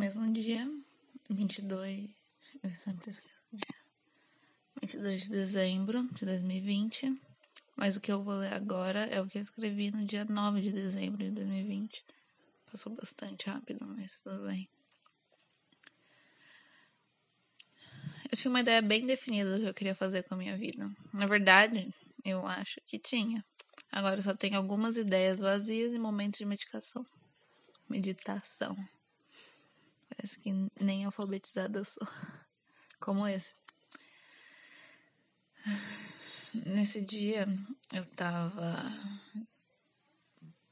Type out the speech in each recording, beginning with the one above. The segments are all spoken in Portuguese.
mesmo dia, 22. Eu sempre esqueço o dia. 22 de dezembro de 2020. Mas o que eu vou ler agora é o que eu escrevi no dia 9 de dezembro de 2020. Passou bastante rápido, mas tudo bem. Eu tinha uma ideia bem definida do que eu queria fazer com a minha vida. Na verdade, eu acho que tinha. Agora só tenho algumas ideias vazias e momentos de medicação. Meditação. Parece que nem alfabetizada eu sou. Como esse. Nesse dia eu tava.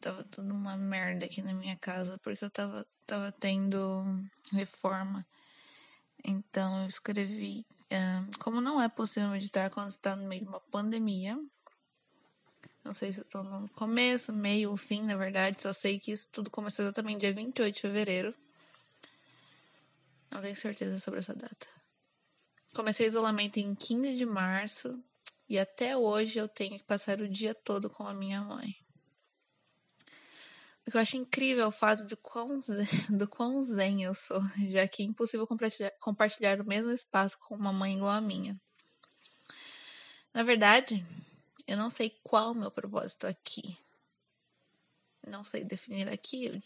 Tava tudo uma merda aqui na minha casa, porque eu tava, tava tendo reforma. Então eu escrevi. como não é possível meditar quando está no meio de uma pandemia. Não sei se estou no começo, meio ou fim, na verdade. Só sei que isso tudo começou exatamente dia 28 de fevereiro. Não tenho certeza sobre essa data. Comecei isolamento em 15 de março e até hoje eu tenho que passar o dia todo com a minha mãe. O que eu acho incrível é o fato de quão zen, do quão zen eu sou, já que é impossível compartilhar, compartilhar o mesmo espaço com uma mãe igual a minha. Na verdade, eu não sei qual o meu propósito aqui. Não sei definir aqui.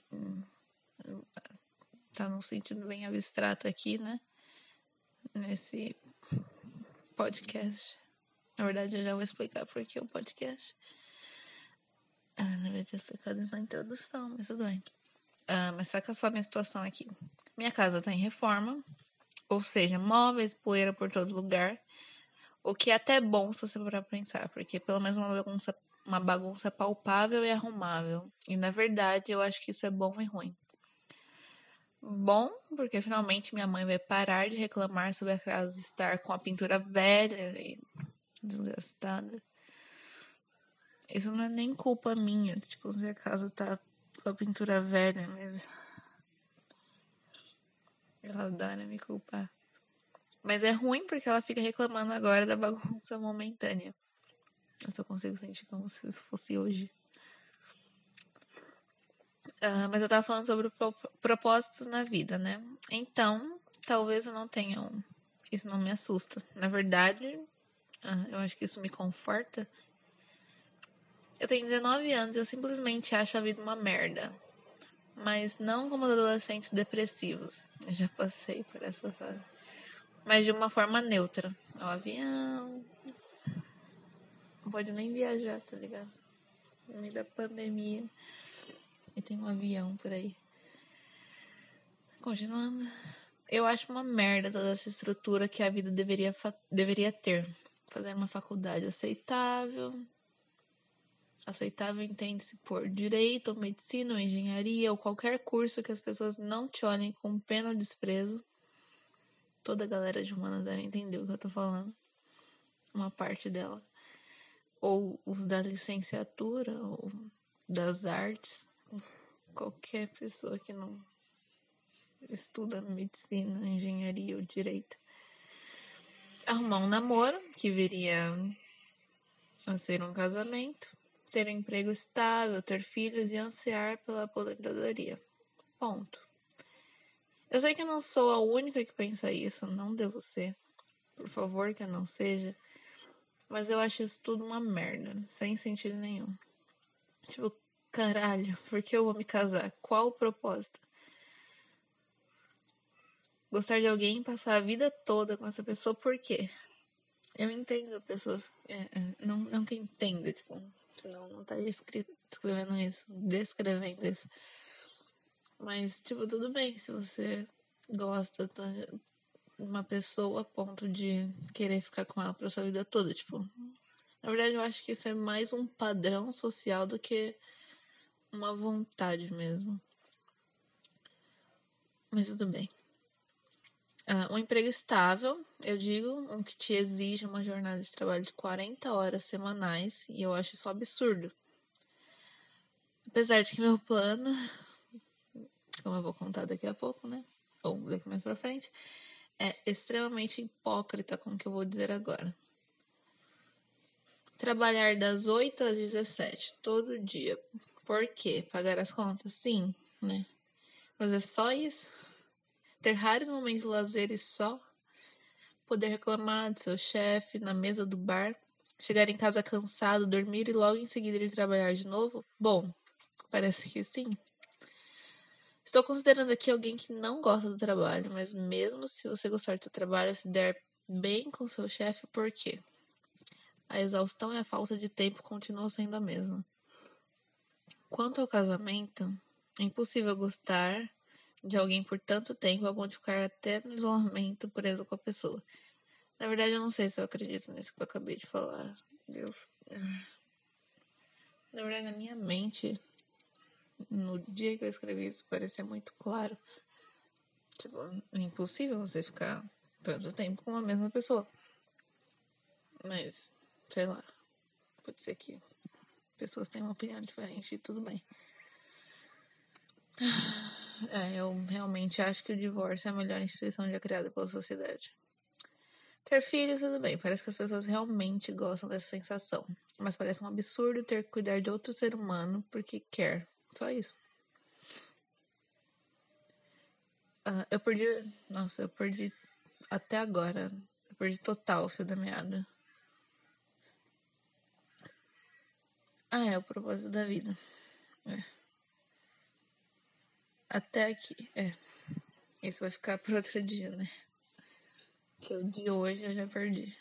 Tá num sentido bem abstrato aqui, né? Nesse podcast. Na verdade, eu já vou explicar por que o podcast. Ah, não devia ter explicado isso na introdução, mas tudo bem. Ah, mas saca só minha situação aqui. Minha casa tá em reforma, ou seja, móveis, poeira por todo lugar. O que é até bom se você for pensar, porque pelo menos uma bagunça, uma bagunça palpável e arrumável. E na verdade, eu acho que isso é bom e ruim. Bom, porque finalmente minha mãe vai parar de reclamar sobre a casa estar com a pintura velha e desgastada. Isso não é nem culpa minha, tipo, se a casa tá com a pintura velha, mas. Ela adora me culpar. Mas é ruim porque ela fica reclamando agora da bagunça momentânea. Eu só consigo sentir como se isso fosse hoje. Uh, mas eu tava falando sobre propósitos na vida, né? Então, talvez eu não tenha um. Isso não me assusta. Na verdade, ah, eu acho que isso me conforta. Eu tenho 19 anos e eu simplesmente acho a vida uma merda. Mas não como os adolescentes depressivos. Eu já passei por essa fase. Mas de uma forma neutra. O avião. Não pode nem viajar, tá ligado? No meio da pandemia. E tem um avião por aí. Continuando. Eu acho uma merda toda essa estrutura que a vida deveria, deveria ter fazer uma faculdade aceitável. Aceitável entende-se por direito, ou medicina, ou engenharia, ou qualquer curso que as pessoas não te olhem com pena ou desprezo. Toda a galera de humanas deve entender o que eu tô falando. Uma parte dela. Ou os da licenciatura, ou das artes. Qualquer pessoa que não estuda medicina, engenharia ou direito arrumar um namoro, que viria a ser um casamento, ter um emprego estável, ter filhos e ansiar pela aposentadoria. Ponto. Eu sei que eu não sou a única que pensa isso, não devo ser. Por favor, que eu não seja. Mas eu acho isso tudo uma merda, sem sentido nenhum. Tipo, caralho, por que eu vou me casar? Qual o propósito? gostar de alguém passar a vida toda com essa pessoa, por quê? Eu entendo pessoas. É, é, não, não que entendo, tipo, senão não estaria escrevendo isso, descrevendo isso. Mas, tipo, tudo bem se você gosta de uma pessoa a ponto de querer ficar com ela pra sua vida toda. Tipo, na verdade, eu acho que isso é mais um padrão social do que uma vontade mesmo. Mas tudo bem. Uh, um emprego estável, eu digo, um que te exige uma jornada de trabalho de 40 horas semanais, e eu acho isso um absurdo. Apesar de que meu plano, como eu vou contar daqui a pouco, né? Ou daqui mais pra frente, é extremamente hipócrita com o que eu vou dizer agora. Trabalhar das 8 às 17, todo dia. Por quê? Pagar as contas? Sim, né? Mas é só isso? ter raros momentos de lazer e só poder reclamar do seu chefe na mesa do bar, chegar em casa cansado, dormir e logo em seguida ir trabalhar de novo? Bom, parece que sim. Estou considerando aqui alguém que não gosta do trabalho, mas mesmo se você gostar do seu trabalho, se der bem com seu chefe, por quê? A exaustão e a falta de tempo continuam sendo a mesma. Quanto ao casamento, é impossível gostar de alguém por tanto tempo a ponto de ficar até no isolamento preso com a pessoa. Na verdade, eu não sei se eu acredito nisso que eu acabei de falar. Eu... Na verdade, na minha mente, no dia que eu escrevi isso, parecia muito claro. Tipo, é impossível você ficar tanto tempo com a mesma pessoa. Mas, sei lá. Pode ser que pessoas tenham uma opinião diferente e tudo bem. É, eu realmente acho que o divórcio é a melhor instituição já criada pela sociedade. Ter filhos, tudo bem, parece que as pessoas realmente gostam dessa sensação. Mas parece um absurdo ter que cuidar de outro ser humano porque quer. Só isso. Uh, eu perdi. Nossa, eu perdi até agora. Eu perdi total o fio da meada. Ah, é o propósito da vida. É. Até aqui, é. Isso vai ficar para outro dia, né? Que o de hoje eu já perdi.